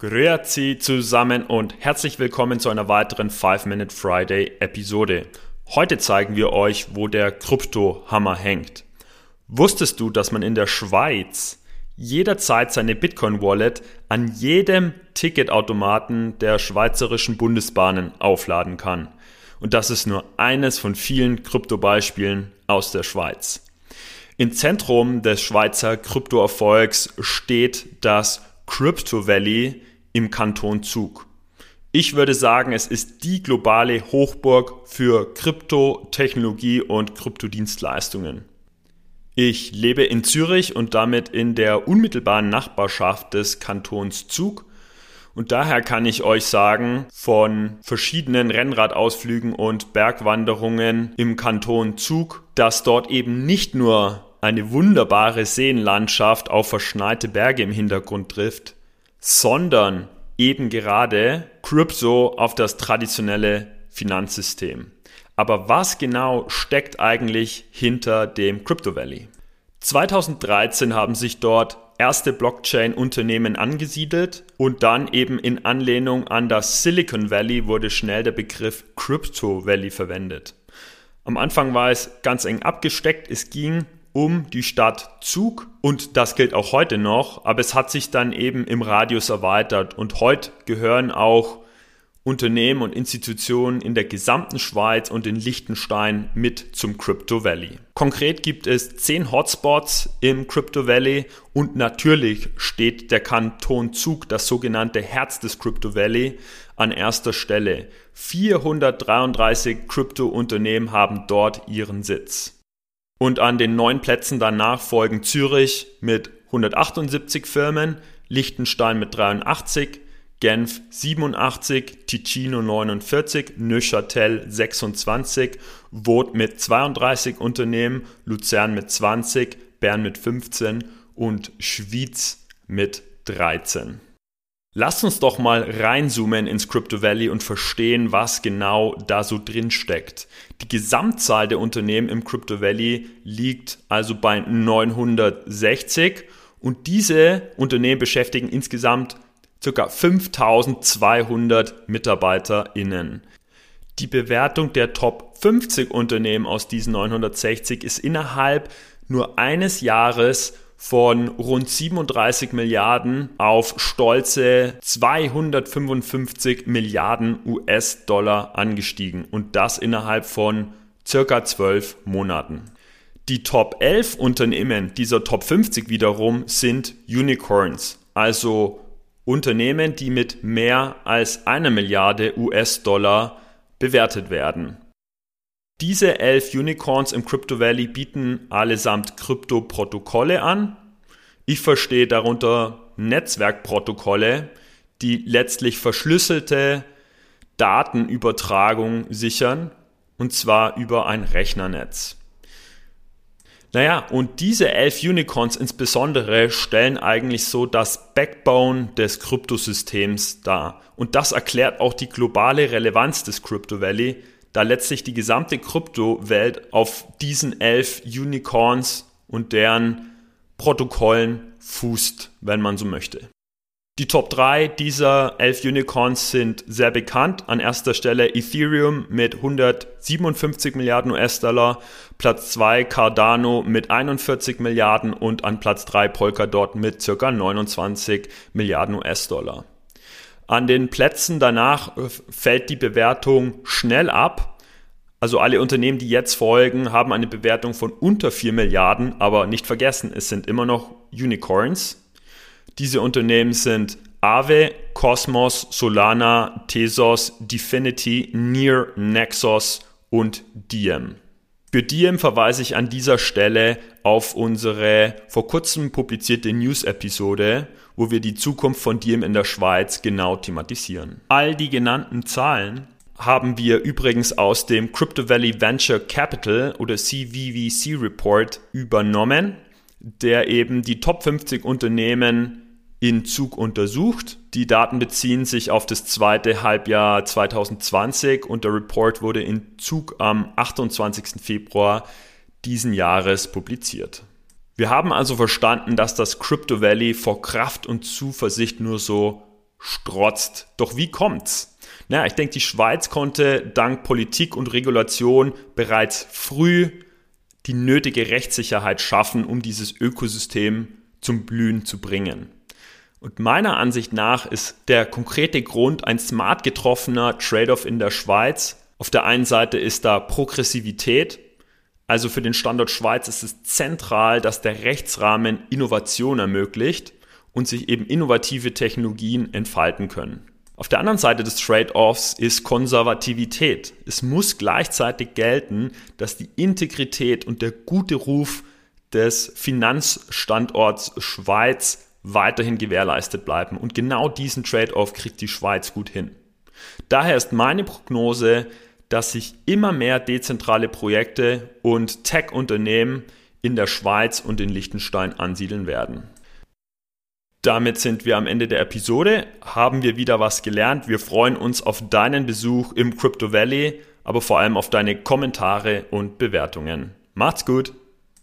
Grüezi zusammen und herzlich willkommen zu einer weiteren 5-Minute Friday Episode. Heute zeigen wir euch, wo der Kryptohammer hängt. Wusstest du, dass man in der Schweiz jederzeit seine Bitcoin Wallet an jedem Ticketautomaten der schweizerischen Bundesbahnen aufladen kann? Und das ist nur eines von vielen Kryptobeispielen aus der Schweiz. Im Zentrum des Schweizer Kryptoerfolgs steht das Crypto Valley im Kanton Zug. Ich würde sagen, es ist die globale Hochburg für Kryptotechnologie und Kryptodienstleistungen. Ich lebe in Zürich und damit in der unmittelbaren Nachbarschaft des Kantons Zug. Und daher kann ich euch sagen, von verschiedenen Rennradausflügen und Bergwanderungen im Kanton Zug, dass dort eben nicht nur eine wunderbare Seenlandschaft auf verschneite Berge im Hintergrund trifft, sondern eben gerade Crypto auf das traditionelle Finanzsystem. Aber was genau steckt eigentlich hinter dem Crypto Valley? 2013 haben sich dort erste Blockchain-Unternehmen angesiedelt und dann eben in Anlehnung an das Silicon Valley wurde schnell der Begriff Crypto Valley verwendet. Am Anfang war es ganz eng abgesteckt. Es ging um die Stadt Zug und das gilt auch heute noch, aber es hat sich dann eben im Radius erweitert und heute gehören auch Unternehmen und Institutionen in der gesamten Schweiz und in Liechtenstein mit zum Crypto Valley. Konkret gibt es zehn Hotspots im Crypto Valley und natürlich steht der Kanton Zug, das sogenannte Herz des Crypto Valley, an erster Stelle. 433 Krypto-Unternehmen haben dort ihren Sitz. Und an den neun Plätzen danach folgen Zürich mit 178 Firmen, Liechtenstein mit 83, Genf 87, Ticino 49, Neuchâtel 26, Woth mit 32 Unternehmen, Luzern mit 20, Bern mit 15 und Schwyz mit 13. Lasst uns doch mal reinzoomen ins Crypto Valley und verstehen, was genau da so drin steckt. Die Gesamtzahl der Unternehmen im Crypto Valley liegt also bei 960 und diese Unternehmen beschäftigen insgesamt ca. 5200 MitarbeiterInnen. Die Bewertung der Top 50 Unternehmen aus diesen 960 ist innerhalb nur eines Jahres von rund 37 Milliarden auf stolze 255 Milliarden US-Dollar angestiegen und das innerhalb von circa 12 Monaten. Die Top 11 Unternehmen dieser Top 50 wiederum sind Unicorns, also Unternehmen, die mit mehr als einer Milliarde US-Dollar bewertet werden. Diese elf Unicorns im Crypto Valley bieten allesamt Krypto-Protokolle an. Ich verstehe darunter Netzwerkprotokolle, die letztlich verschlüsselte Datenübertragung sichern, und zwar über ein Rechnernetz. Naja, und diese elf Unicorns insbesondere stellen eigentlich so das Backbone des Kryptosystems dar. Und das erklärt auch die globale Relevanz des Crypto Valley, da letztlich die gesamte Kryptowelt auf diesen elf Unicorns und deren Protokollen fußt, wenn man so möchte. Die Top 3 dieser elf Unicorns sind sehr bekannt. An erster Stelle Ethereum mit 157 Milliarden US-Dollar, Platz 2 Cardano mit 41 Milliarden und an Platz 3 Polkadot mit ca. 29 Milliarden US-Dollar. An den Plätzen danach äh, fällt die Bewertung schnell ab. Also alle Unternehmen, die jetzt folgen, haben eine Bewertung von unter 4 Milliarden, aber nicht vergessen, es sind immer noch Unicorns. Diese Unternehmen sind Aave, Cosmos, Solana, Tesos, Definity, Near, Nexus und Diem. Für Diem verweise ich an dieser Stelle auf unsere vor kurzem publizierte News-Episode, wo wir die Zukunft von Diem in der Schweiz genau thematisieren. All die genannten Zahlen haben wir übrigens aus dem Crypto Valley Venture Capital oder CVVC Report übernommen, der eben die Top 50 Unternehmen in Zug untersucht. Die Daten beziehen sich auf das zweite Halbjahr 2020 und der Report wurde in Zug am 28. Februar diesen Jahres publiziert. Wir haben also verstanden, dass das Crypto Valley vor Kraft und Zuversicht nur so strotzt. Doch wie kommt's? Na, ich denke, die Schweiz konnte dank Politik und Regulation bereits früh die nötige Rechtssicherheit schaffen, um dieses Ökosystem zum Blühen zu bringen. Und meiner Ansicht nach ist der konkrete Grund ein smart getroffener Trade-off in der Schweiz. Auf der einen Seite ist da Progressivität. Also für den Standort Schweiz ist es zentral, dass der Rechtsrahmen Innovation ermöglicht und sich eben innovative Technologien entfalten können. Auf der anderen Seite des Trade-offs ist Konservativität. Es muss gleichzeitig gelten, dass die Integrität und der gute Ruf des Finanzstandorts Schweiz weiterhin gewährleistet bleiben. Und genau diesen Trade-off kriegt die Schweiz gut hin. Daher ist meine Prognose, dass sich immer mehr dezentrale Projekte und Tech-Unternehmen in der Schweiz und in Liechtenstein ansiedeln werden. Damit sind wir am Ende der Episode. Haben wir wieder was gelernt. Wir freuen uns auf deinen Besuch im Crypto Valley, aber vor allem auf deine Kommentare und Bewertungen. Macht's gut!